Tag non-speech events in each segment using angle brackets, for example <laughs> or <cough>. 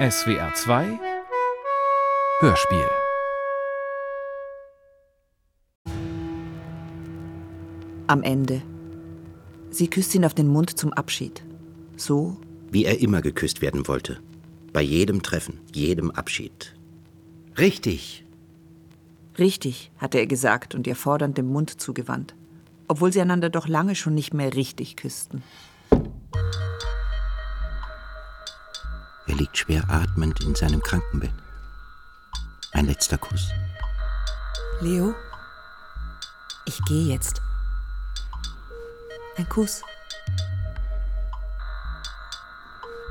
SWR 2 Hörspiel Am Ende. Sie küsst ihn auf den Mund zum Abschied. So, Wie er immer geküsst werden wollte. Bei jedem Treffen, jedem Abschied. Richtig. richtig, hatte er gesagt und ihr fordernd den Mund zugewandt. Obwohl sie einander doch lange schon nicht mehr richtig küssten. Er liegt schwer atmend in seinem Krankenbett. Ein letzter Kuss. Leo, ich gehe jetzt. Ein Kuss.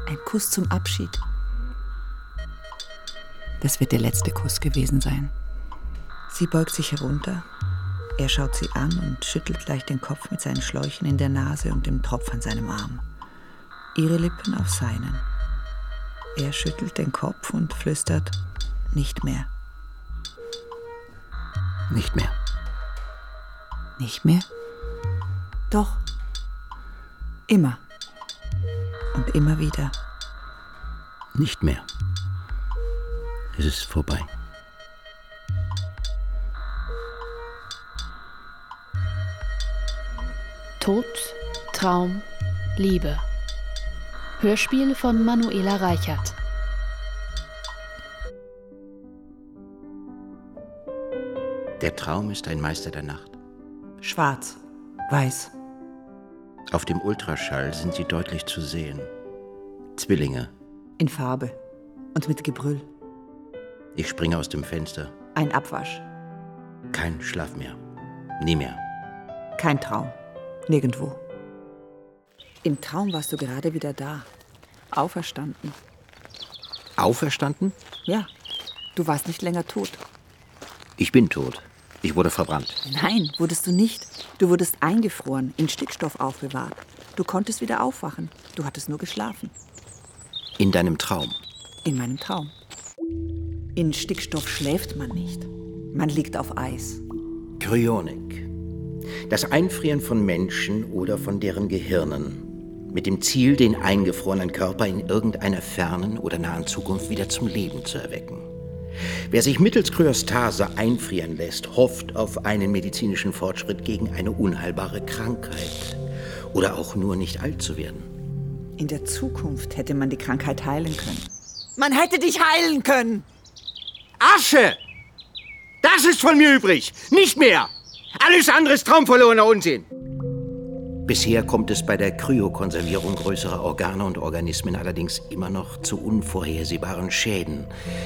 Ein Kuss zum Abschied. Das wird der letzte Kuss gewesen sein. Sie beugt sich herunter. Er schaut sie an und schüttelt leicht den Kopf mit seinen Schläuchen in der Nase und dem Tropf an seinem Arm. Ihre Lippen auf seinen. Er schüttelt den Kopf und flüstert, nicht mehr. Nicht mehr. Nicht mehr? Doch. Immer. Und immer wieder. Nicht mehr. Es ist vorbei. Tod, Traum, Liebe. Hörspiel von Manuela Reichert. Der Traum ist ein Meister der Nacht. Schwarz. Weiß. Auf dem Ultraschall sind sie deutlich zu sehen. Zwillinge. In Farbe. Und mit Gebrüll. Ich springe aus dem Fenster. Ein Abwasch. Kein Schlaf mehr. Nie mehr. Kein Traum. Nirgendwo. Im Traum warst du gerade wieder da. Auferstanden. Auferstanden? Ja. Du warst nicht länger tot. Ich bin tot. Ich wurde verbrannt. Nein, wurdest du nicht. Du wurdest eingefroren, in Stickstoff aufbewahrt. Du konntest wieder aufwachen. Du hattest nur geschlafen. In deinem Traum. In meinem Traum. In Stickstoff schläft man nicht. Man liegt auf Eis. Kryonik. Das Einfrieren von Menschen oder von deren Gehirnen. Mit dem Ziel, den eingefrorenen Körper in irgendeiner fernen oder nahen Zukunft wieder zum Leben zu erwecken. Wer sich mittels Kryostase einfrieren lässt, hofft auf einen medizinischen Fortschritt gegen eine unheilbare Krankheit. Oder auch nur nicht alt zu werden. In der Zukunft hätte man die Krankheit heilen können. Man hätte dich heilen können! Asche! Das ist von mir übrig, nicht mehr! Alles andere ist traumverlorener Unsinn! Bisher kommt es bei der Kryokonservierung größerer Organe und Organismen allerdings immer noch zu unvorhersehbaren Schäden,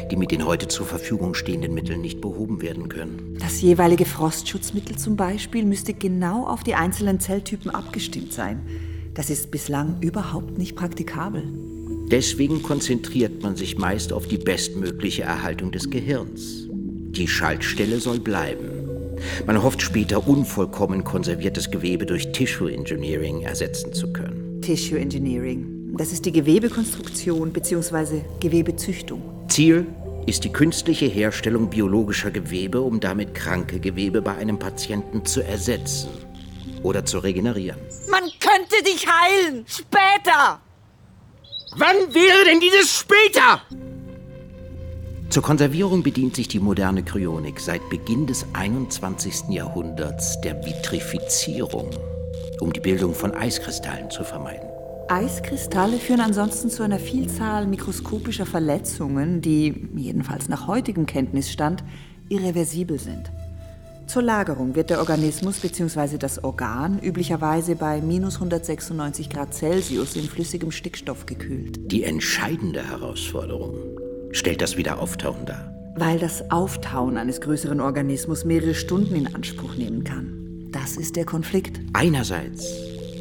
die mit den heute zur Verfügung stehenden Mitteln nicht behoben werden können. Das jeweilige Frostschutzmittel zum Beispiel müsste genau auf die einzelnen Zelltypen abgestimmt sein. Das ist bislang überhaupt nicht praktikabel. Deswegen konzentriert man sich meist auf die bestmögliche Erhaltung des Gehirns. Die Schaltstelle soll bleiben. Man hofft später unvollkommen konserviertes Gewebe durch Tissue Engineering ersetzen zu können. Tissue Engineering. Das ist die Gewebekonstruktion bzw. Gewebezüchtung. Ziel ist die künstliche Herstellung biologischer Gewebe, um damit kranke Gewebe bei einem Patienten zu ersetzen oder zu regenerieren. Man könnte dich heilen! Später! Wann wäre denn dieses später? Zur Konservierung bedient sich die moderne Kryonik seit Beginn des 21. Jahrhunderts der Vitrifizierung, um die Bildung von Eiskristallen zu vermeiden. Eiskristalle führen ansonsten zu einer Vielzahl mikroskopischer Verletzungen, die, jedenfalls nach heutigem Kenntnisstand, irreversibel sind. Zur Lagerung wird der Organismus bzw. das Organ üblicherweise bei minus 196 Grad Celsius in flüssigem Stickstoff gekühlt. Die entscheidende Herausforderung stellt das Wiederauftauchen dar. Weil das Auftauen eines größeren Organismus mehrere Stunden in Anspruch nehmen kann. Das ist der Konflikt. Einerseits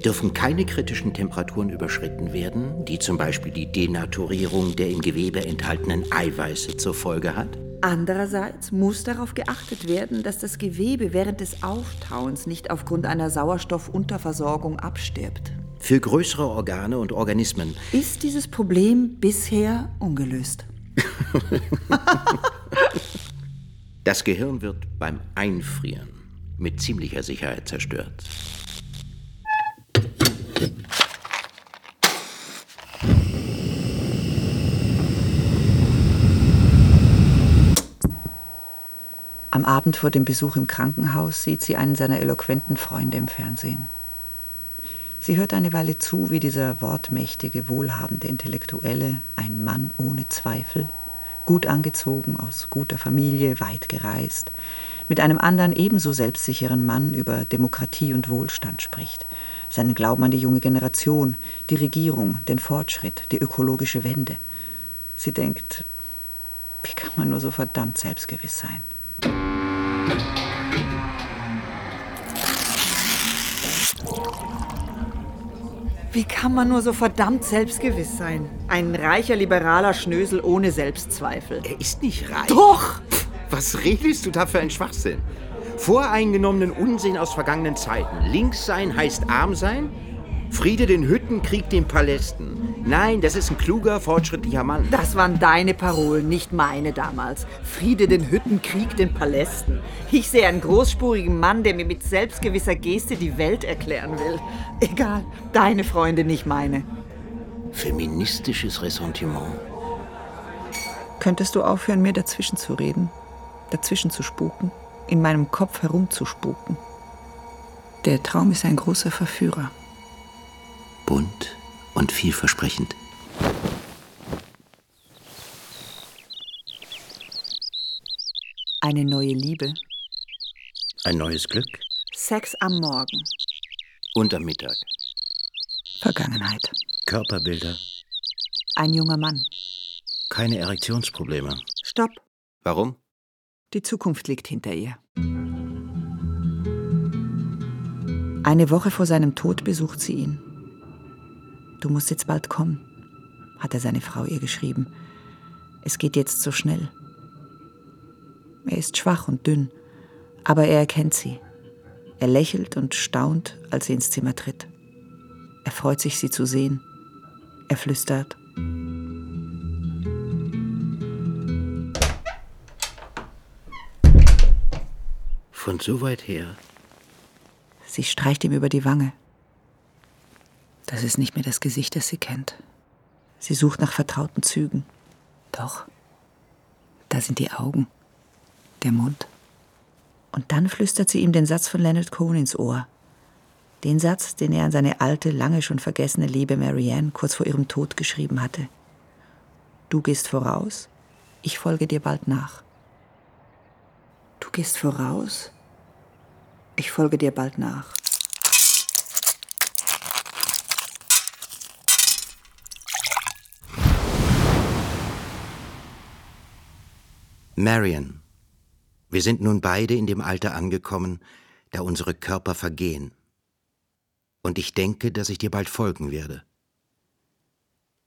dürfen keine kritischen Temperaturen überschritten werden, die zum Beispiel die Denaturierung der im Gewebe enthaltenen Eiweiße zur Folge hat. Andererseits muss darauf geachtet werden, dass das Gewebe während des Auftauens nicht aufgrund einer Sauerstoffunterversorgung abstirbt. Für größere Organe und Organismen Ist dieses Problem bisher ungelöst? <laughs> das Gehirn wird beim Einfrieren mit ziemlicher Sicherheit zerstört. Am Abend vor dem Besuch im Krankenhaus sieht sie einen seiner eloquenten Freunde im Fernsehen. Sie hört eine Weile zu, wie dieser wortmächtige, wohlhabende Intellektuelle, ein Mann ohne Zweifel, gut angezogen, aus guter Familie, weit gereist, mit einem anderen ebenso selbstsicheren Mann über Demokratie und Wohlstand spricht, seinen Glauben an die junge Generation, die Regierung, den Fortschritt, die ökologische Wende. Sie denkt, wie kann man nur so verdammt selbstgewiss sein? Wie kann man nur so verdammt selbstgewiss sein? Ein reicher, liberaler Schnösel ohne Selbstzweifel. Er ist nicht reich. Doch! Was redest du da für ein Schwachsinn? Voreingenommenen Unsinn aus vergangenen Zeiten. Links sein heißt arm sein? Friede den Hütten, Krieg den Palästen. Nein, das ist ein kluger, fortschrittlicher Mann. Das waren deine Parolen, nicht meine damals. Friede den Hütten, Krieg den Palästen. Ich sehe einen großspurigen Mann, der mir mit selbstgewisser Geste die Welt erklären will. Egal, deine Freunde, nicht meine. Feministisches Ressentiment. Könntest du aufhören, mir dazwischen zu reden? Dazwischen zu spuken? In meinem Kopf herumzuspuken? Der Traum ist ein großer Verführer. Bunt und vielversprechend. Eine neue Liebe. Ein neues Glück. Sex am Morgen. Und am Mittag. Vergangenheit. Körperbilder. Ein junger Mann. Keine Erektionsprobleme. Stopp. Warum? Die Zukunft liegt hinter ihr. Eine Woche vor seinem Tod besucht sie ihn. Du musst jetzt bald kommen, hat er seine Frau ihr geschrieben. Es geht jetzt so schnell. Er ist schwach und dünn, aber er erkennt sie. Er lächelt und staunt, als sie ins Zimmer tritt. Er freut sich, sie zu sehen. Er flüstert. Von so weit her. Sie streicht ihm über die Wange. Das ist nicht mehr das Gesicht, das sie kennt. Sie sucht nach vertrauten Zügen. Doch, da sind die Augen, der Mund. Und dann flüstert sie ihm den Satz von Leonard Cohen ins Ohr. Den Satz, den er an seine alte, lange schon vergessene Liebe Marianne kurz vor ihrem Tod geschrieben hatte. Du gehst voraus, ich folge dir bald nach. Du gehst voraus, ich folge dir bald nach. Marion, wir sind nun beide in dem Alter angekommen, da unsere Körper vergehen. Und ich denke, dass ich dir bald folgen werde.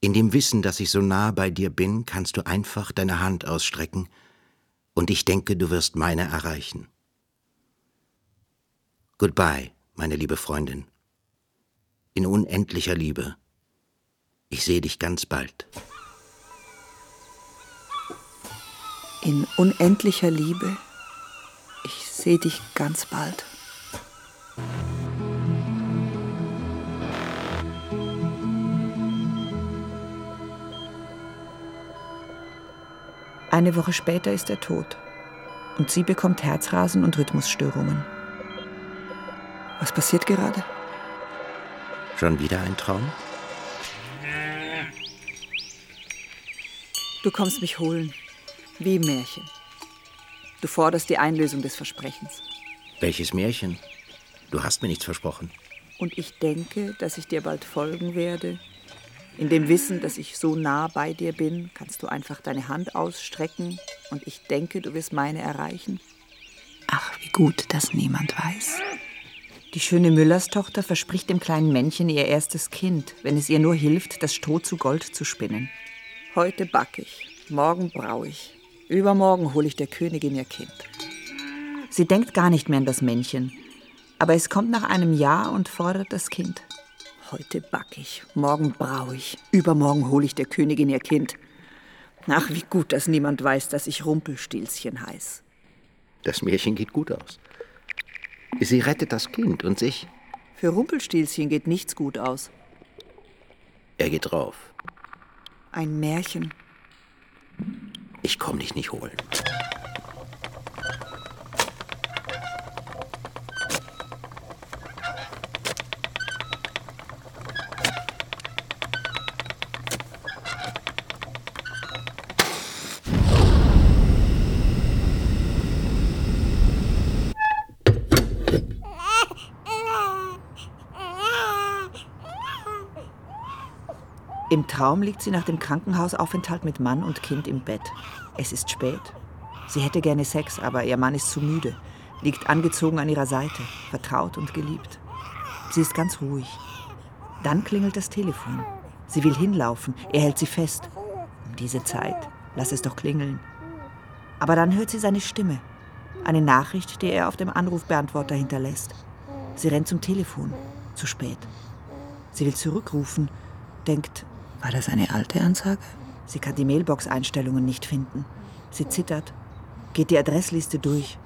In dem Wissen, dass ich so nah bei dir bin, kannst du einfach deine Hand ausstrecken, und ich denke, du wirst meine erreichen. Goodbye, meine liebe Freundin. In unendlicher Liebe. Ich sehe dich ganz bald. In unendlicher Liebe. Ich sehe dich ganz bald. Eine Woche später ist er tot und sie bekommt Herzrasen und Rhythmusstörungen. Was passiert gerade? Schon wieder ein Traum? Du kommst mich holen, wie im Märchen. Du forderst die Einlösung des Versprechens. Welches Märchen? Du hast mir nichts versprochen. Und ich denke, dass ich dir bald folgen werde. In dem Wissen, dass ich so nah bei dir bin, kannst du einfach deine Hand ausstrecken und ich denke, du wirst meine erreichen. Ach, wie gut, dass niemand weiß. Die schöne Müllerstochter verspricht dem kleinen Männchen ihr erstes Kind, wenn es ihr nur hilft, das Stroh zu Gold zu spinnen. Heute back ich, morgen brau ich, übermorgen hole ich der Königin ihr Kind. Sie denkt gar nicht mehr an das Männchen, aber es kommt nach einem Jahr und fordert das Kind. Heute back ich, morgen brau ich, übermorgen hole ich der Königin ihr Kind. Ach, wie gut, dass niemand weiß, dass ich Rumpelstilzchen heiß. Das Märchen geht gut aus. Sie rettet das Kind und sich. Für Rumpelstilzchen geht nichts gut aus. Er geht drauf. Ein Märchen. Ich komm dich nicht holen. Im Traum liegt sie nach dem Krankenhausaufenthalt mit Mann und Kind im Bett. Es ist spät. Sie hätte gerne Sex, aber ihr Mann ist zu müde, liegt angezogen an ihrer Seite, vertraut und geliebt. Sie ist ganz ruhig. Dann klingelt das Telefon. Sie will hinlaufen, er hält sie fest. Um diese Zeit, lass es doch klingeln. Aber dann hört sie seine Stimme. Eine Nachricht, die er auf dem Anrufbeantworter hinterlässt. Sie rennt zum Telefon. Zu spät. Sie will zurückrufen, denkt, war das eine alte Ansage? Sie kann die Mailbox-Einstellungen nicht finden. Sie zittert, geht die Adressliste durch.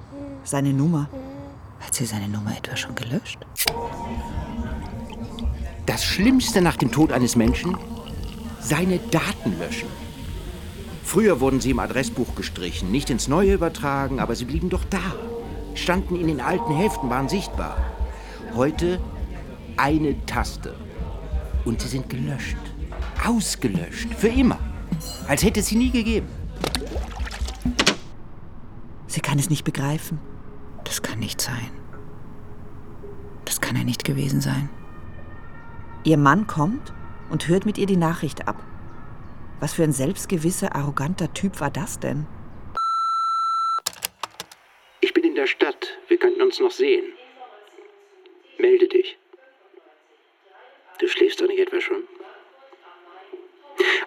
Seine Nummer. Hat sie seine Nummer etwa schon gelöscht? Das Schlimmste nach dem Tod eines Menschen? Seine Daten löschen. Früher wurden sie im Adressbuch gestrichen, nicht ins Neue übertragen, aber sie blieben doch da. Standen in den alten Heften, waren sichtbar. Heute eine Taste. Und sie sind gelöscht. Ausgelöscht. Für immer. Als hätte es sie nie gegeben. Sie kann es nicht begreifen. Das kann nicht sein. Das kann er nicht gewesen sein. Ihr Mann kommt und hört mit ihr die Nachricht ab. Was für ein selbstgewisser, arroganter Typ war das denn? Ich bin in der Stadt. Wir könnten uns noch sehen. Melde dich. Du schläfst doch nicht etwa schon?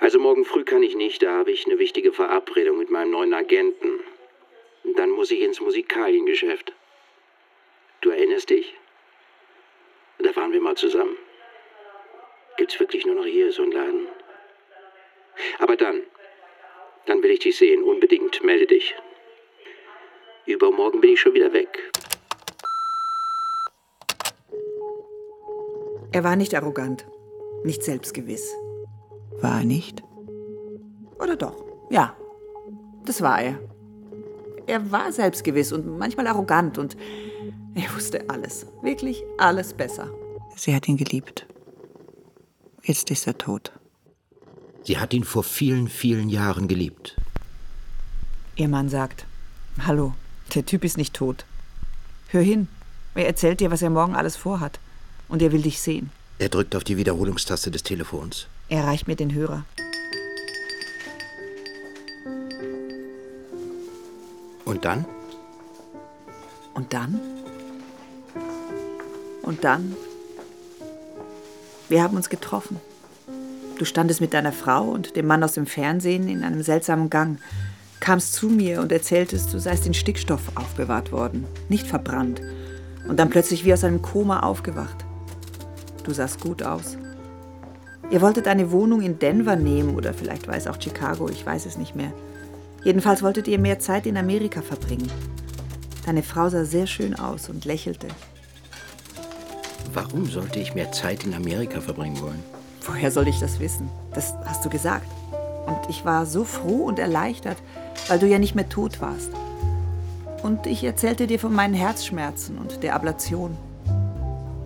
Also morgen früh kann ich nicht, da habe ich eine wichtige Verabredung mit meinem neuen Agenten. Dann muss ich ins Musikaliengeschäft. Du erinnerst dich? Da waren wir mal zusammen. Gibt's wirklich nur noch hier so einen Laden? Aber dann, dann will ich dich sehen, unbedingt. Melde dich. Übermorgen bin ich schon wieder weg. Er war nicht arrogant, nicht selbstgewiss. War er nicht? Oder doch? Ja, das war er. Er war selbstgewiss und manchmal arrogant und er wusste alles, wirklich alles besser. Sie hat ihn geliebt. Jetzt ist er tot. Sie hat ihn vor vielen, vielen Jahren geliebt. Ihr Mann sagt, hallo, der Typ ist nicht tot. Hör hin, er erzählt dir, was er morgen alles vorhat. Und er will dich sehen. Er drückt auf die Wiederholungstaste des Telefons. Er reicht mir den Hörer. Und dann? Und dann? Und dann? Wir haben uns getroffen. Du standest mit deiner Frau und dem Mann aus dem Fernsehen in einem seltsamen Gang, kamst zu mir und erzähltest, du seist in Stickstoff aufbewahrt worden, nicht verbrannt, und dann plötzlich wie aus einem Koma aufgewacht. Du sahst gut aus. Ihr wolltet eine Wohnung in Denver nehmen oder vielleicht war es auch Chicago, ich weiß es nicht mehr. Jedenfalls wolltet ihr mehr Zeit in Amerika verbringen. Deine Frau sah sehr schön aus und lächelte. Warum sollte ich mehr Zeit in Amerika verbringen wollen? Woher soll ich das wissen? Das hast du gesagt. Und ich war so froh und erleichtert, weil du ja nicht mehr tot warst. Und ich erzählte dir von meinen Herzschmerzen und der Ablation.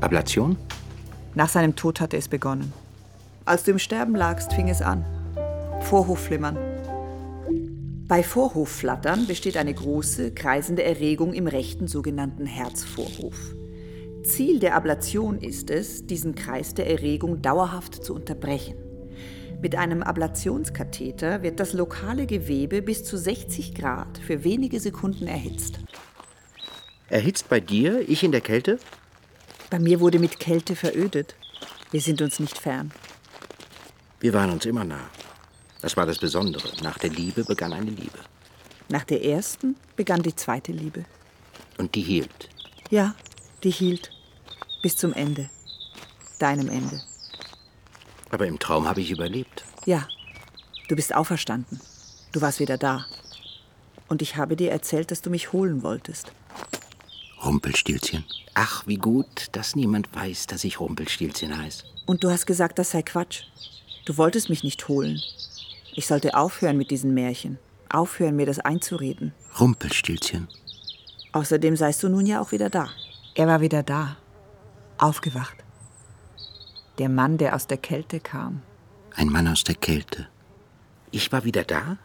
Ablation? Nach seinem Tod hatte es begonnen. Als du im Sterben lagst, fing es an. Vorhofflimmern. Bei Vorhofflattern besteht eine große, kreisende Erregung im rechten sogenannten Herzvorhof. Ziel der Ablation ist es, diesen Kreis der Erregung dauerhaft zu unterbrechen. Mit einem Ablationskatheter wird das lokale Gewebe bis zu 60 Grad für wenige Sekunden erhitzt. Erhitzt bei dir, ich in der Kälte? Bei mir wurde mit Kälte verödet. Wir sind uns nicht fern. Wir waren uns immer nah. Das war das Besondere. Nach der Liebe begann eine Liebe. Nach der ersten begann die zweite Liebe. Und die hielt. Ja, die hielt. Bis zum Ende. Deinem Ende. Aber im Traum habe ich überlebt. Ja, du bist auferstanden. Du warst wieder da. Und ich habe dir erzählt, dass du mich holen wolltest. Rumpelstilzchen. Ach, wie gut, dass niemand weiß, dass ich Rumpelstilzchen heiße. Und du hast gesagt, das sei Quatsch. Du wolltest mich nicht holen. Ich sollte aufhören mit diesen Märchen. Aufhören, mir das einzureden. Rumpelstilzchen. Außerdem seist du nun ja auch wieder da. Er war wieder da. Aufgewacht. Der Mann, der aus der Kälte kam. Ein Mann aus der Kälte. Ich war wieder da?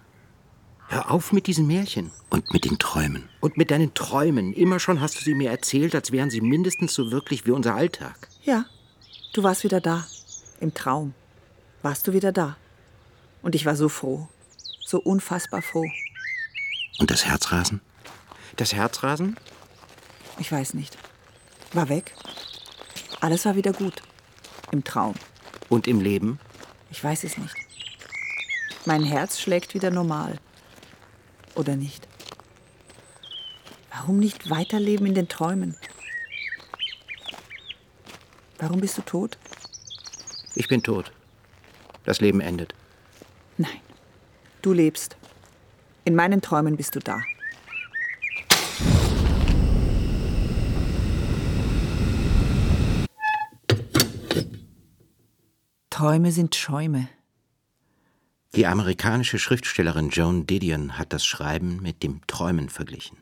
Hör auf mit diesen Märchen. Und mit den Träumen. Und mit deinen Träumen. Immer schon hast du sie mir erzählt, als wären sie mindestens so wirklich wie unser Alltag. Ja, du warst wieder da. Im Traum. Warst du wieder da. Und ich war so froh. So unfassbar froh. Und das Herzrasen? Das Herzrasen? Ich weiß nicht. War weg. Alles war wieder gut. Im Traum. Und im Leben? Ich weiß es nicht. Mein Herz schlägt wieder normal. Oder nicht? Warum nicht weiterleben in den Träumen? Warum bist du tot? Ich bin tot. Das Leben endet. Nein. Du lebst. In meinen Träumen bist du da. Träume sind Schäume. Die amerikanische Schriftstellerin Joan Didion hat das Schreiben mit dem Träumen verglichen.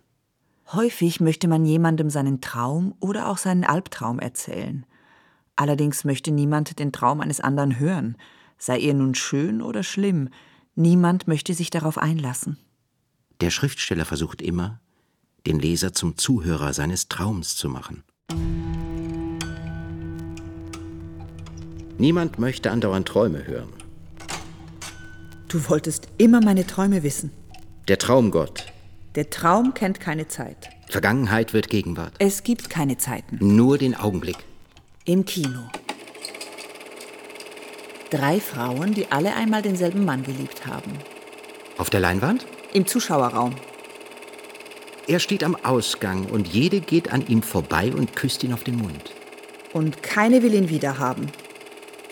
Häufig möchte man jemandem seinen Traum oder auch seinen Albtraum erzählen. Allerdings möchte niemand den Traum eines anderen hören, sei er nun schön oder schlimm. Niemand möchte sich darauf einlassen. Der Schriftsteller versucht immer, den Leser zum Zuhörer seines Traums zu machen. Niemand möchte andauernd Träume hören. Du wolltest immer meine Träume wissen. Der Traumgott. Der Traum kennt keine Zeit. Vergangenheit wird Gegenwart. Es gibt keine Zeiten. Nur den Augenblick. Im Kino. Drei Frauen, die alle einmal denselben Mann geliebt haben. Auf der Leinwand? Im Zuschauerraum. Er steht am Ausgang und jede geht an ihm vorbei und küsst ihn auf den Mund. Und keine will ihn wiederhaben.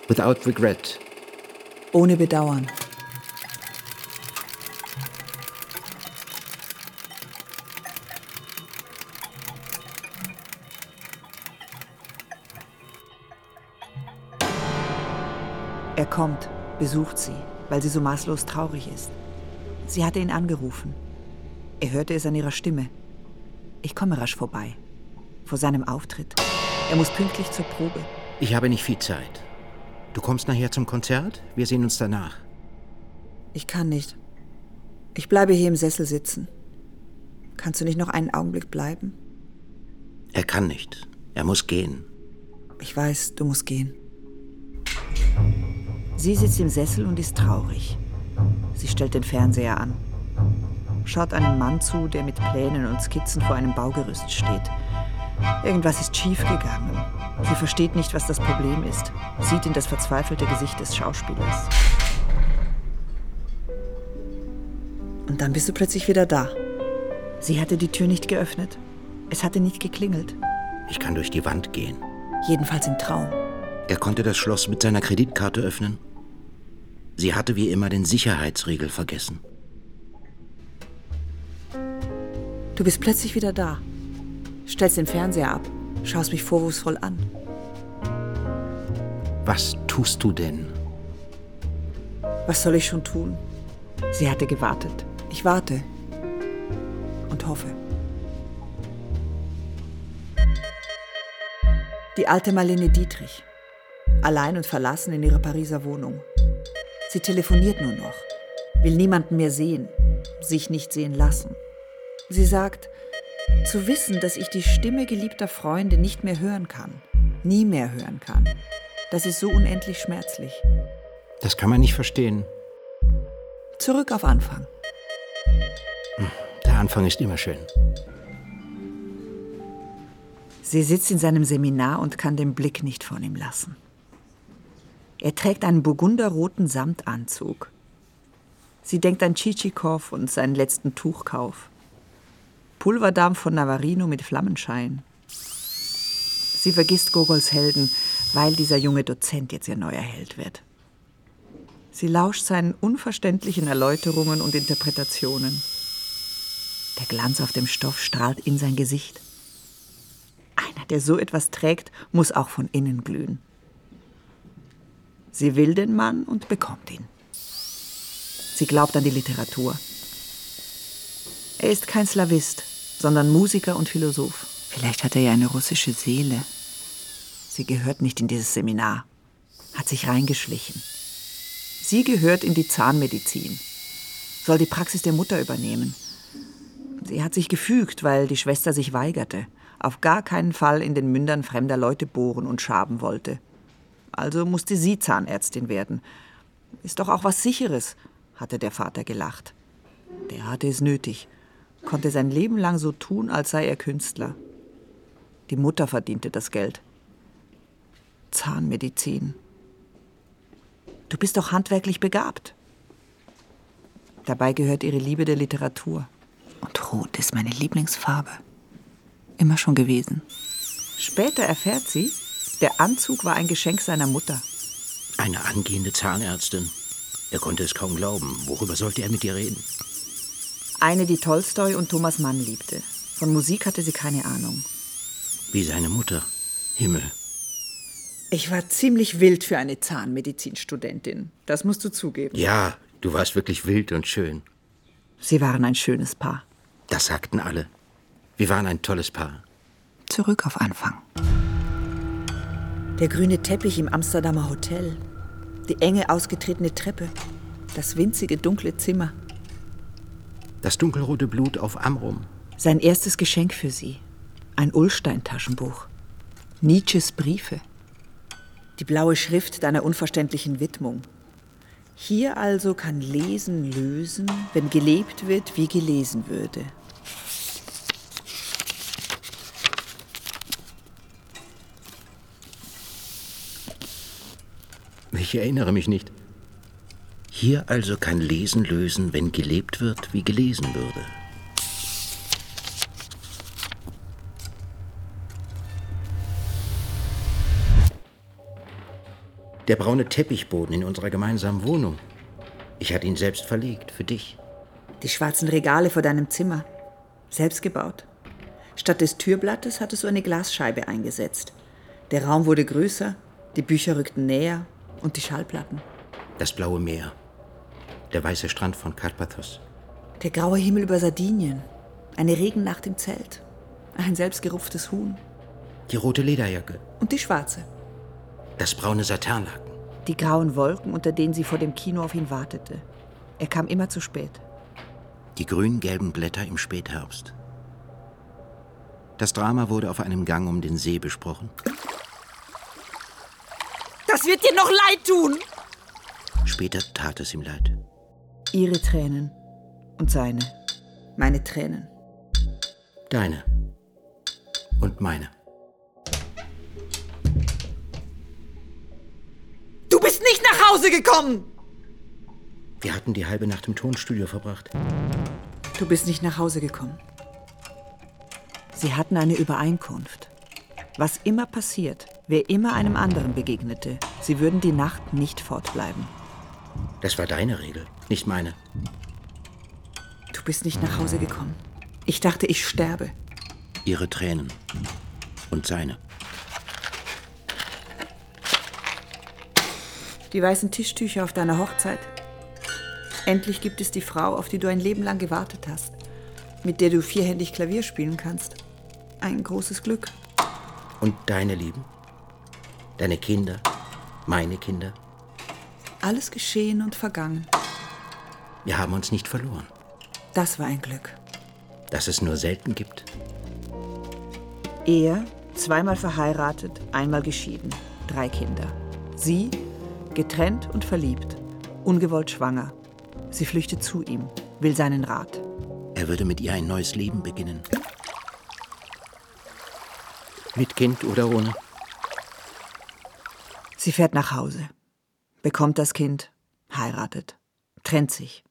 Without regret. Ohne Bedauern. Kommt, besucht sie, weil sie so maßlos traurig ist. Sie hatte ihn angerufen. Er hörte es an ihrer Stimme. Ich komme rasch vorbei. Vor seinem Auftritt. Er muss pünktlich zur Probe. Ich habe nicht viel Zeit. Du kommst nachher zum Konzert? Wir sehen uns danach. Ich kann nicht. Ich bleibe hier im Sessel sitzen. Kannst du nicht noch einen Augenblick bleiben? Er kann nicht. Er muss gehen. Ich weiß, du musst gehen. Sie sitzt im Sessel und ist traurig. Sie stellt den Fernseher an. Schaut einem Mann zu, der mit Plänen und Skizzen vor einem Baugerüst steht. Irgendwas ist schiefgegangen. Sie versteht nicht, was das Problem ist, sieht in das verzweifelte Gesicht des Schauspielers. Und dann bist du plötzlich wieder da. Sie hatte die Tür nicht geöffnet. Es hatte nicht geklingelt. Ich kann durch die Wand gehen. Jedenfalls im Traum. Er konnte das Schloss mit seiner Kreditkarte öffnen. Sie hatte wie immer den Sicherheitsriegel vergessen. Du bist plötzlich wieder da. Stellst den Fernseher ab, schaust mich vorwurfsvoll an. Was tust du denn? Was soll ich schon tun? Sie hatte gewartet. Ich warte. Und hoffe. Die alte Marlene Dietrich. Allein und verlassen in ihrer Pariser Wohnung. Sie telefoniert nur noch, will niemanden mehr sehen, sich nicht sehen lassen. Sie sagt, zu wissen, dass ich die Stimme geliebter Freunde nicht mehr hören kann, nie mehr hören kann, das ist so unendlich schmerzlich. Das kann man nicht verstehen. Zurück auf Anfang. Der Anfang ist immer schön. Sie sitzt in seinem Seminar und kann den Blick nicht von ihm lassen. Er trägt einen burgunderroten Samtanzug. Sie denkt an Tschitschikow und seinen letzten Tuchkauf. Pulverdampf von Navarino mit Flammenschein. Sie vergisst Gogols Helden, weil dieser junge Dozent jetzt ihr neuer Held wird. Sie lauscht seinen unverständlichen Erläuterungen und Interpretationen. Der Glanz auf dem Stoff strahlt in sein Gesicht. Einer, der so etwas trägt, muss auch von innen glühen. Sie will den Mann und bekommt ihn. Sie glaubt an die Literatur. Er ist kein Slavist, sondern Musiker und Philosoph. Vielleicht hat er ja eine russische Seele. Sie gehört nicht in dieses Seminar, hat sich reingeschlichen. Sie gehört in die Zahnmedizin, soll die Praxis der Mutter übernehmen. Sie hat sich gefügt, weil die Schwester sich weigerte, auf gar keinen Fall in den Mündern fremder Leute bohren und schaben wollte. Also musste sie Zahnärztin werden Ist doch auch was Sicheres, hatte der Vater gelacht. Der hatte es nötig, konnte sein Leben lang so tun, als sei er Künstler. Die Mutter verdiente das Geld. Zahnmedizin. Du bist doch handwerklich begabt. Dabei gehört ihre Liebe der Literatur. Und Rot ist meine Lieblingsfarbe. Immer schon gewesen. Später erfährt sie, der Anzug war ein Geschenk seiner Mutter. Eine angehende Zahnärztin. Er konnte es kaum glauben. Worüber sollte er mit ihr reden? Eine, die Tolstoi und Thomas Mann liebte. Von Musik hatte sie keine Ahnung. Wie seine Mutter. Himmel. Ich war ziemlich wild für eine Zahnmedizinstudentin. Das musst du zugeben. Ja, du warst wirklich wild und schön. Sie waren ein schönes Paar. Das sagten alle. Wir waren ein tolles Paar. Zurück auf Anfang. Der grüne Teppich im Amsterdamer Hotel. Die enge ausgetretene Treppe. Das winzige dunkle Zimmer. Das dunkelrote Blut auf Amrum. Sein erstes Geschenk für sie. Ein Ullstein-Taschenbuch. Nietzsches Briefe. Die blaue Schrift deiner unverständlichen Widmung. Hier also kann Lesen lösen, wenn gelebt wird, wie gelesen würde. Ich erinnere mich nicht. Hier also kann Lesen lösen, wenn gelebt wird, wie gelesen würde. Der braune Teppichboden in unserer gemeinsamen Wohnung. Ich hatte ihn selbst verlegt, für dich. Die schwarzen Regale vor deinem Zimmer. Selbst gebaut. Statt des Türblattes hattest du eine Glasscheibe eingesetzt. Der Raum wurde größer, die Bücher rückten näher und die Schallplatten. Das blaue Meer. Der weiße Strand von Karpathos. Der graue Himmel über Sardinien. Eine Regennacht im Zelt. Ein selbstgerupftes Huhn. Die rote Lederjacke. Und die schwarze. Das braune Satanlaken. Die grauen Wolken, unter denen sie vor dem Kino auf ihn wartete. Er kam immer zu spät. Die grün-gelben Blätter im Spätherbst. Das Drama wurde auf einem Gang um den See besprochen. Das wird dir noch leid tun! Später tat es ihm leid. Ihre Tränen und seine. Meine Tränen. Deine. Und meine. Du bist nicht nach Hause gekommen! Wir hatten die halbe Nacht im Tonstudio verbracht. Du bist nicht nach Hause gekommen. Sie hatten eine Übereinkunft. Was immer passiert, wer immer einem anderen begegnete, sie würden die Nacht nicht fortbleiben. Das war deine Regel, nicht meine. Du bist nicht nach Hause gekommen. Ich dachte, ich sterbe. Ihre Tränen. Und seine. Die weißen Tischtücher auf deiner Hochzeit. Endlich gibt es die Frau, auf die du ein Leben lang gewartet hast, mit der du vierhändig Klavier spielen kannst. Ein großes Glück. Und deine Lieben? Deine Kinder? Meine Kinder? Alles geschehen und vergangen. Wir haben uns nicht verloren. Das war ein Glück. Das es nur selten gibt. Er, zweimal verheiratet, einmal geschieden, drei Kinder. Sie, getrennt und verliebt, ungewollt schwanger. Sie flüchtet zu ihm, will seinen Rat. Er würde mit ihr ein neues Leben beginnen. Mit Kind oder ohne? Sie fährt nach Hause, bekommt das Kind, heiratet, trennt sich,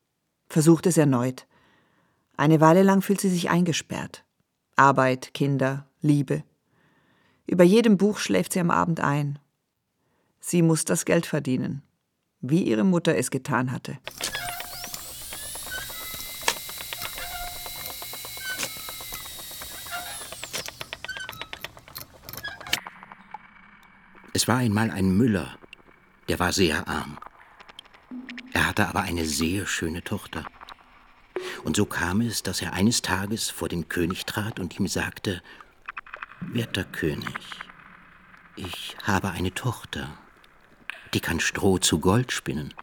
versucht es erneut. Eine Weile lang fühlt sie sich eingesperrt. Arbeit, Kinder, Liebe. Über jedem Buch schläft sie am Abend ein. Sie muss das Geld verdienen, wie ihre Mutter es getan hatte. Es war einmal ein Müller, der war sehr arm. Er hatte aber eine sehr schöne Tochter. Und so kam es, dass er eines Tages vor den König trat und ihm sagte, Werter König, ich habe eine Tochter, die kann Stroh zu Gold spinnen.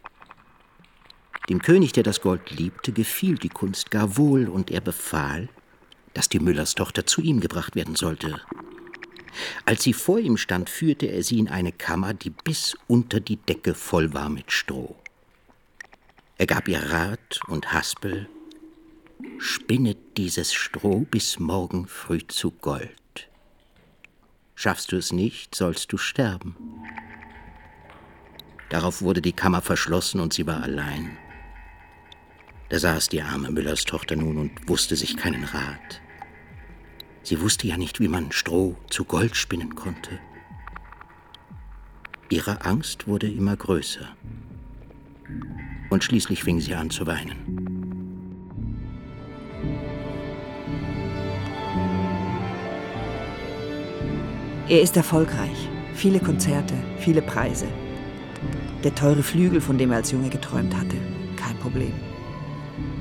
Dem König, der das Gold liebte, gefiel die Kunst gar wohl, und er befahl, dass die Müllerstochter zu ihm gebracht werden sollte. Als sie vor ihm stand, führte er sie in eine Kammer, die bis unter die Decke voll war mit Stroh. Er gab ihr Rat und Haspel, spinnet dieses Stroh bis morgen früh zu Gold. Schaffst du es nicht, sollst du sterben. Darauf wurde die Kammer verschlossen und sie war allein. Da saß die arme Müllers Tochter nun und wusste sich keinen Rat. Sie wusste ja nicht, wie man Stroh zu Gold spinnen konnte. Ihre Angst wurde immer größer. Und schließlich fing sie an zu weinen. Er ist erfolgreich. Viele Konzerte, viele Preise. Der teure Flügel, von dem er als Junge geträumt hatte, kein Problem.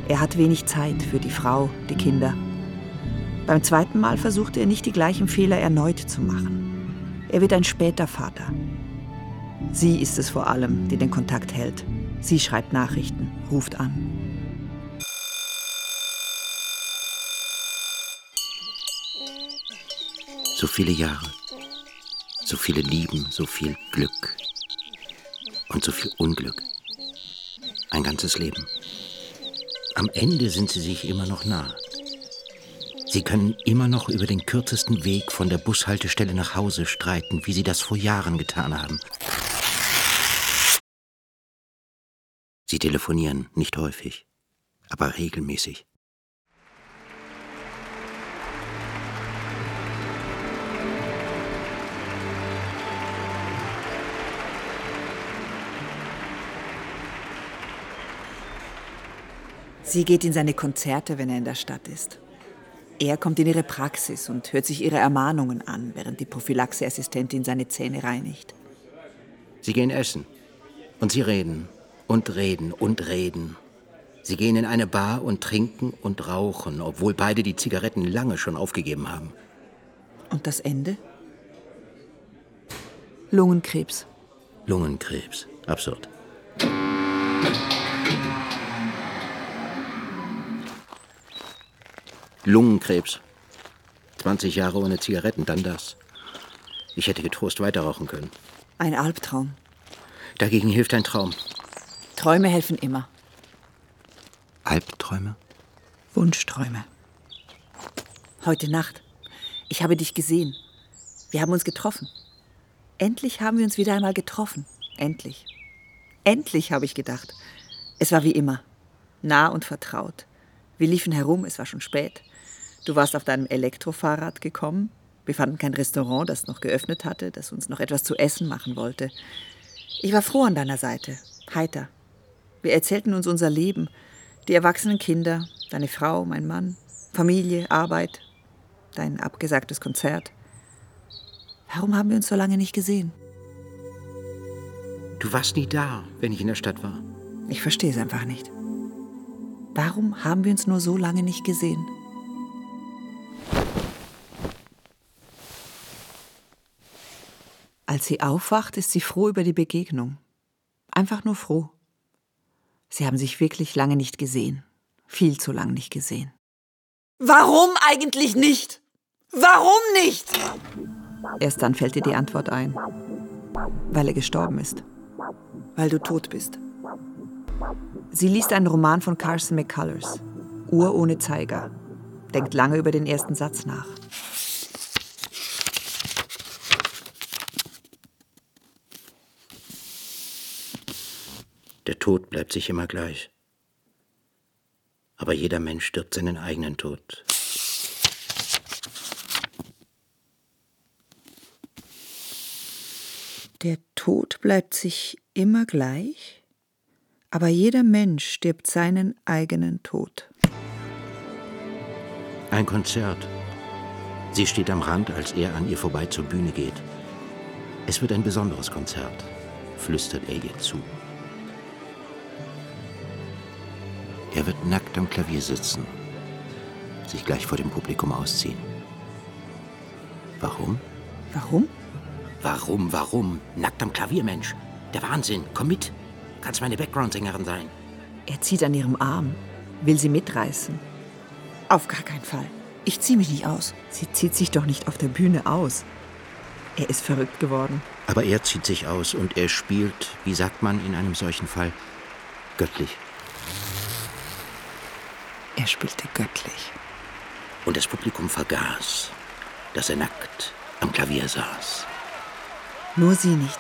Er hat wenig Zeit für die Frau, die Kinder. Beim zweiten Mal versuchte er nicht die gleichen Fehler erneut zu machen. Er wird ein später Vater. Sie ist es vor allem, die den Kontakt hält. Sie schreibt Nachrichten, ruft an. So viele Jahre, so viele Lieben, so viel Glück und so viel Unglück. Ein ganzes Leben. Am Ende sind sie sich immer noch nah. Sie können immer noch über den kürzesten Weg von der Bushaltestelle nach Hause streiten, wie sie das vor Jahren getan haben. Sie telefonieren nicht häufig, aber regelmäßig. Sie geht in seine Konzerte, wenn er in der Stadt ist. Er kommt in ihre Praxis und hört sich ihre Ermahnungen an, während die Prophylaxeassistentin seine Zähne reinigt. Sie gehen essen und sie reden und reden und reden. Sie gehen in eine Bar und trinken und rauchen, obwohl beide die Zigaretten lange schon aufgegeben haben. Und das Ende? Lungenkrebs. Lungenkrebs. Absurd. Lungenkrebs. 20 Jahre ohne Zigaretten, dann das. Ich hätte getrost weiterrauchen können. Ein Albtraum. Dagegen hilft ein Traum. Träume helfen immer. Albträume? Wunschträume. Heute Nacht. Ich habe dich gesehen. Wir haben uns getroffen. Endlich haben wir uns wieder einmal getroffen. Endlich. Endlich, habe ich gedacht. Es war wie immer. Nah und vertraut. Wir liefen herum, es war schon spät. Du warst auf deinem Elektrofahrrad gekommen. Wir fanden kein Restaurant, das noch geöffnet hatte, das uns noch etwas zu essen machen wollte. Ich war froh an deiner Seite, heiter. Wir erzählten uns unser Leben, die erwachsenen Kinder, deine Frau, mein Mann, Familie, Arbeit, dein abgesagtes Konzert. Warum haben wir uns so lange nicht gesehen? Du warst nie da, wenn ich in der Stadt war. Ich verstehe es einfach nicht. Warum haben wir uns nur so lange nicht gesehen? Als sie aufwacht, ist sie froh über die Begegnung. Einfach nur froh. Sie haben sich wirklich lange nicht gesehen. Viel zu lange nicht gesehen. Warum eigentlich nicht? Warum nicht? Erst dann fällt ihr die Antwort ein. Weil er gestorben ist. Weil du tot bist. Sie liest einen Roman von Carson McCullers, Uhr ohne Zeiger, denkt lange über den ersten Satz nach. Der Tod bleibt sich immer gleich. Aber jeder Mensch stirbt seinen eigenen Tod. Der Tod bleibt sich immer gleich, aber jeder Mensch stirbt seinen eigenen Tod. Ein Konzert. Sie steht am Rand, als er an ihr vorbei zur Bühne geht. Es wird ein besonderes Konzert, flüstert er ihr zu. Er wird nackt am Klavier sitzen, sich gleich vor dem Publikum ausziehen. Warum? Warum? Warum, warum? Nackt am Klavier, Mensch. Der Wahnsinn. Komm mit. Kannst meine Background-Sängerin sein. Er zieht an ihrem Arm, will sie mitreißen. Auf gar keinen Fall. Ich ziehe mich nicht aus. Sie zieht sich doch nicht auf der Bühne aus. Er ist verrückt geworden. Aber er zieht sich aus und er spielt, wie sagt man in einem solchen Fall, göttlich. Er spielte göttlich. Und das Publikum vergaß, dass er nackt am Klavier saß. Nur sie nicht.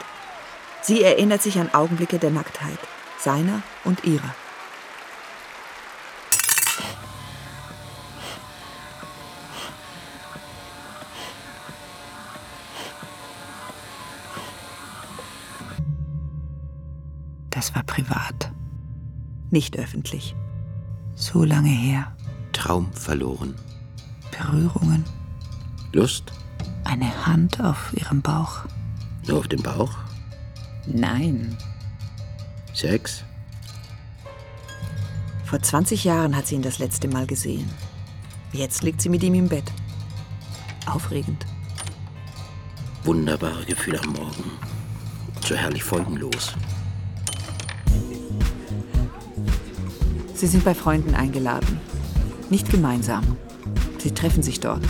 Sie erinnert sich an Augenblicke der Nacktheit, seiner und ihrer. Das war privat, nicht öffentlich. So lange her. Traum verloren. Berührungen, Lust? eine Hand auf ihrem Bauch. Nur auf dem Bauch? Nein. Sex? Vor 20 Jahren hat sie ihn das letzte Mal gesehen. Jetzt liegt sie mit ihm im Bett. Aufregend. Wunderbare Gefühle am Morgen. So herrlich folgenlos. Sie sind bei Freunden eingeladen. Nicht gemeinsam. Sie treffen sich dort.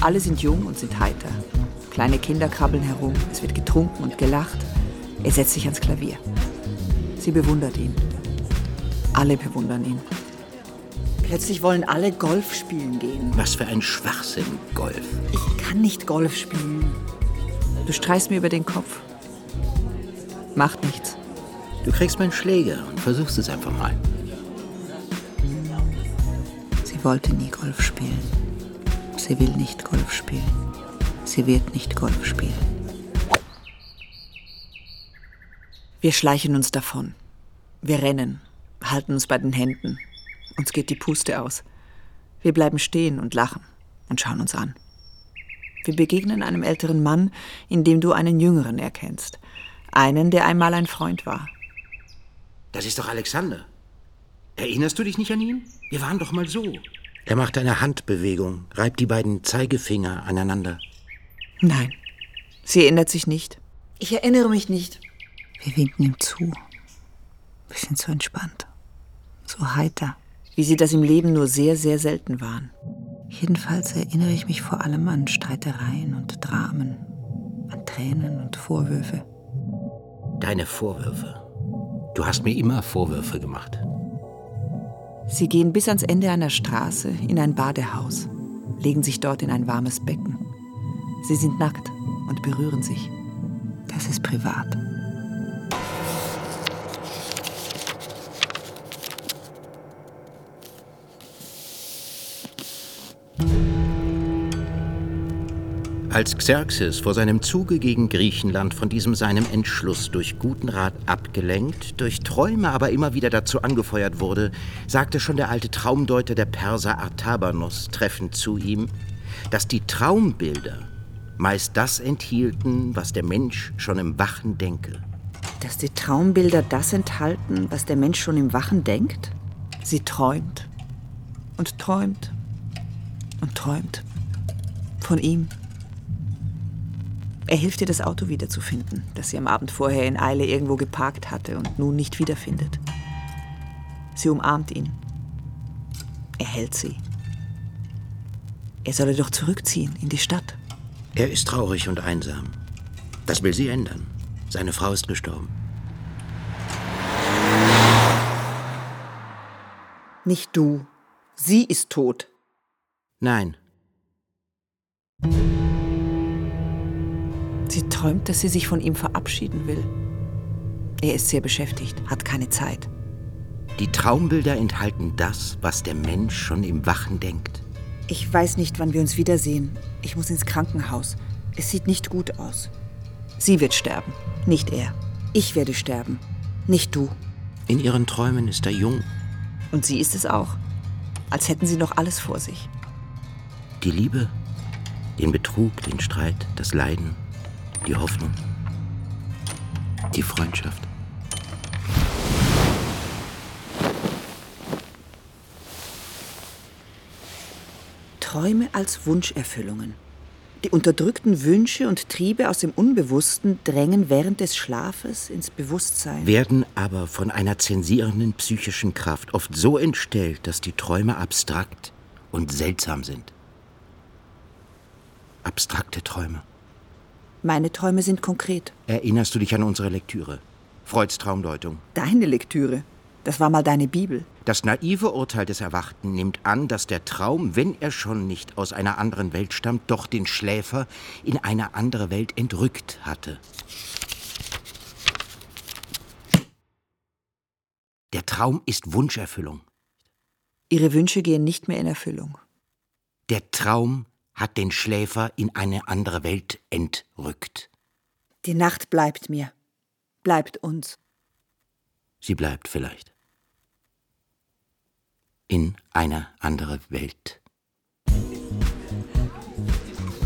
Alle sind jung und sind heiter. Kleine Kinder krabbeln herum. Es wird getrunken und gelacht. Er setzt sich ans Klavier. Sie bewundert ihn. Alle bewundern ihn. Plötzlich wollen alle Golf spielen gehen. Was für ein Schwachsinn, Golf. Ich kann nicht Golf spielen. Du streichst mir über den Kopf. Macht nichts. Du kriegst meinen Schläger und versuchst es einfach mal. Sie wollte nie Golf spielen. Sie will nicht Golf spielen. Sie wird nicht Golf spielen. Wir schleichen uns davon. Wir rennen, halten uns bei den Händen. Uns geht die Puste aus. Wir bleiben stehen und lachen und schauen uns an. Wir begegnen einem älteren Mann, in dem du einen jüngeren erkennst. Einen, der einmal ein Freund war. Das ist doch Alexander. Erinnerst du dich nicht an ihn? Wir waren doch mal so. Er macht eine Handbewegung, reibt die beiden Zeigefinger aneinander. Nein, sie erinnert sich nicht. Ich erinnere mich nicht. Wir winken ihm zu. Wir sind so entspannt, so heiter, wie sie das im Leben nur sehr, sehr selten waren. Jedenfalls erinnere ich mich vor allem an Streitereien und Dramen, an Tränen und Vorwürfe. Deine Vorwürfe. Du hast mir immer Vorwürfe gemacht. Sie gehen bis ans Ende einer Straße in ein Badehaus, legen sich dort in ein warmes Becken. Sie sind nackt und berühren sich. Das ist privat. Als Xerxes vor seinem Zuge gegen Griechenland von diesem seinem Entschluss durch guten Rat abgelenkt, durch Träume aber immer wieder dazu angefeuert wurde, sagte schon der alte Traumdeuter der Perser Artabanos treffend zu ihm, dass die Traumbilder meist das enthielten, was der Mensch schon im Wachen denke. Dass die Traumbilder das enthalten, was der Mensch schon im Wachen denkt? Sie träumt und träumt und träumt. Von ihm. Er hilft ihr, das Auto wiederzufinden, das sie am Abend vorher in Eile irgendwo geparkt hatte und nun nicht wiederfindet. Sie umarmt ihn. Er hält sie. Er solle doch zurückziehen in die Stadt. Er ist traurig und einsam. Das will sie ändern. Seine Frau ist gestorben. Nicht du. Sie ist tot. Nein, Sie träumt, dass sie sich von ihm verabschieden will. Er ist sehr beschäftigt, hat keine Zeit. die Traumbilder enthalten das, was der Mensch schon im Wachen denkt. Ich weiß nicht, wann wir uns wiedersehen. Ich muss ins Krankenhaus. Es sieht nicht gut aus. Sie wird sterben, nicht er. Ich werde sterben, nicht du. In ihren Träumen ist er jung. Und sie ist es auch. Als hätten sie noch alles vor sich. Die Liebe, den Betrug, den Streit, das Leiden, die Hoffnung, die Freundschaft. Träume als Wunscherfüllungen. Die unterdrückten Wünsche und Triebe aus dem Unbewussten drängen während des Schlafes ins Bewusstsein. werden aber von einer zensierenden psychischen Kraft oft so entstellt, dass die Träume abstrakt und seltsam sind. Abstrakte Träume. Meine Träume sind konkret. Erinnerst du dich an unsere Lektüre? Freuds Traumdeutung. Deine Lektüre. Das war mal deine Bibel. Das naive Urteil des Erwachten nimmt an, dass der Traum, wenn er schon nicht aus einer anderen Welt stammt, doch den Schläfer in eine andere Welt entrückt hatte. Der Traum ist Wunscherfüllung. Ihre Wünsche gehen nicht mehr in Erfüllung. Der Traum hat den Schläfer in eine andere Welt entrückt. Die Nacht bleibt mir, bleibt uns. Sie bleibt vielleicht. In eine andere Welt.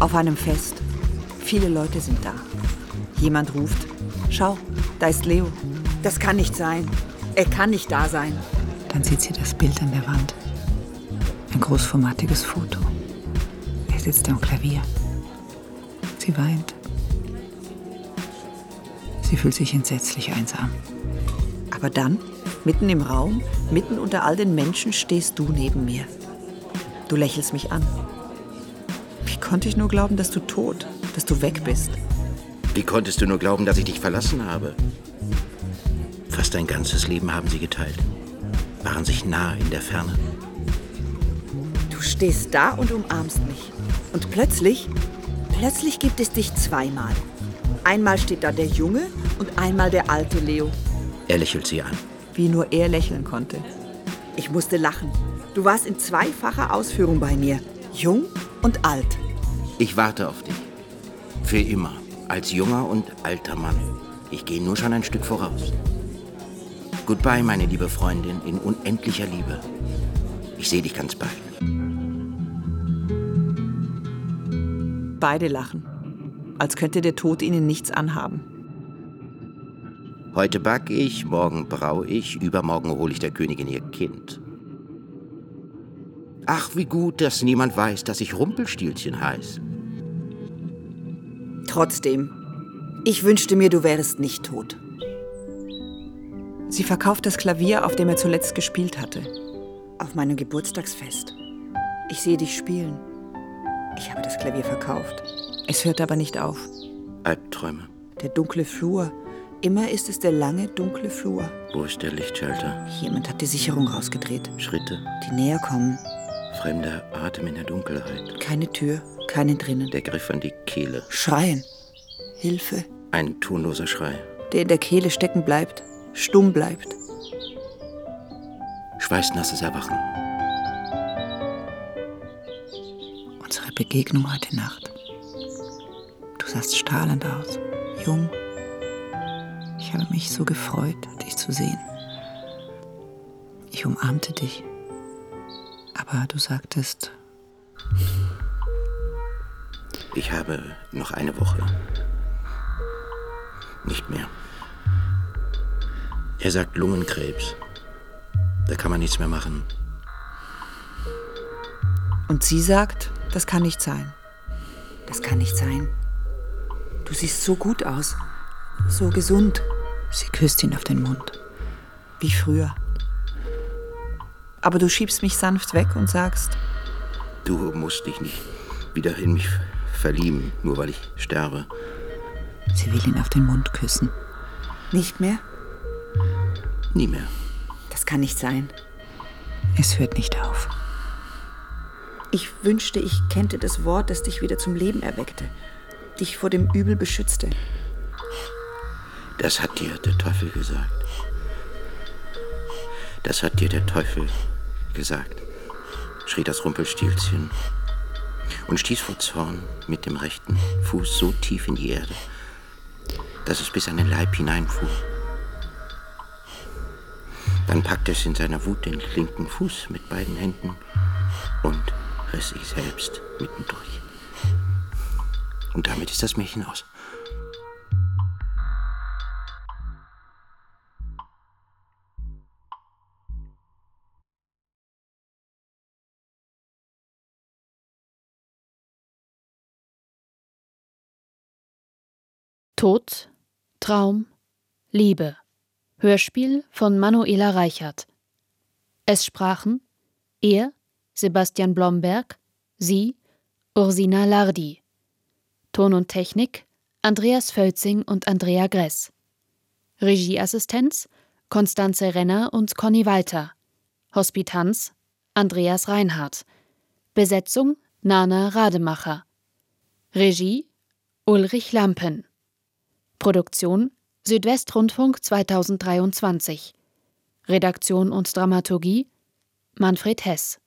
Auf einem Fest. Viele Leute sind da. Jemand ruft, schau, da ist Leo. Das kann nicht sein. Er kann nicht da sein. Dann sieht sie das Bild an der Wand. Ein großformatiges Foto. Er sitzt am Klavier. Sie weint. Sie fühlt sich entsetzlich einsam. Aber dann, mitten im Raum, mitten unter all den Menschen, stehst du neben mir. Du lächelst mich an. Wie konnte ich nur glauben, dass du tot, dass du weg bist? Wie konntest du nur glauben, dass ich dich verlassen habe? Fast dein ganzes Leben haben sie geteilt, waren sich nah in der Ferne. Du stehst da und umarmst mich. Und plötzlich, plötzlich gibt es dich zweimal. Einmal steht da der Junge und einmal der alte Leo. Er lächelt sie an. Wie nur er lächeln konnte. Ich musste lachen. Du warst in zweifacher Ausführung bei mir. Jung und alt. Ich warte auf dich. Für immer. Als junger und alter Mann. Ich gehe nur schon ein Stück voraus. Goodbye, meine liebe Freundin, in unendlicher Liebe. Ich sehe dich ganz bald. Beide lachen, als könnte der Tod ihnen nichts anhaben. Heute backe ich, morgen brau ich, übermorgen hole ich der Königin ihr Kind. Ach, wie gut, dass niemand weiß, dass ich Rumpelstilzchen heiß. Trotzdem, ich wünschte mir, du wärest nicht tot. Sie verkauft das Klavier, auf dem er zuletzt gespielt hatte. Auf meinem Geburtstagsfest. Ich sehe dich spielen. Ich habe das Klavier verkauft. Es hört aber nicht auf. Albträume. Der dunkle Flur. Immer ist es der lange, dunkle Flur. Wo ist der Lichtschalter? Jemand hat die Sicherung rausgedreht. Schritte. Die näher kommen. Fremder Atem in der Dunkelheit. Keine Tür, keine drinnen. Der Griff an die Kehle. Schreien. Hilfe. Ein tonloser Schrei. Der in der Kehle stecken bleibt stumm bleibt. Schweißnasses Erwachen. Begegnung heute Nacht. Du sahst strahlend aus, jung. Ich habe mich so gefreut, dich zu sehen. Ich umarmte dich. Aber du sagtest. Ich habe noch eine Woche. Nicht mehr. Er sagt Lungenkrebs. Da kann man nichts mehr machen. Und sie sagt, das kann nicht sein. Das kann nicht sein. Du siehst so gut aus. So gesund. Sie küsst ihn auf den Mund. Wie früher. Aber du schiebst mich sanft weg und sagst. Du musst dich nicht wieder in mich verlieben, nur weil ich sterbe. Sie will ihn auf den Mund küssen. Nicht mehr? Nie mehr. Das kann nicht sein. Es hört nicht auf. Ich wünschte, ich kennte das Wort, das dich wieder zum Leben erweckte, dich vor dem Übel beschützte. Das hat dir der Teufel gesagt. Das hat dir der Teufel gesagt, schrie das Rumpelstilzchen und stieß vor Zorn mit dem rechten Fuß so tief in die Erde, dass es bis an den Leib hineinfuhr. Dann packte es in seiner Wut den linken Fuß mit beiden Händen und riss sich selbst mittendurch. Und damit ist das Märchen aus. Tod, Traum, Liebe. Hörspiel von Manuela Reichert. Es sprachen er, Sebastian Blomberg, sie, Ursina Lardi. Ton und Technik Andreas Völzing und Andrea Gress. Regieassistenz Konstanze Renner und Conny Walter. Hospitanz Andreas Reinhardt. Besetzung Nana Rademacher. Regie Ulrich Lampen. Produktion Südwestrundfunk 2023. Redaktion und Dramaturgie Manfred Hess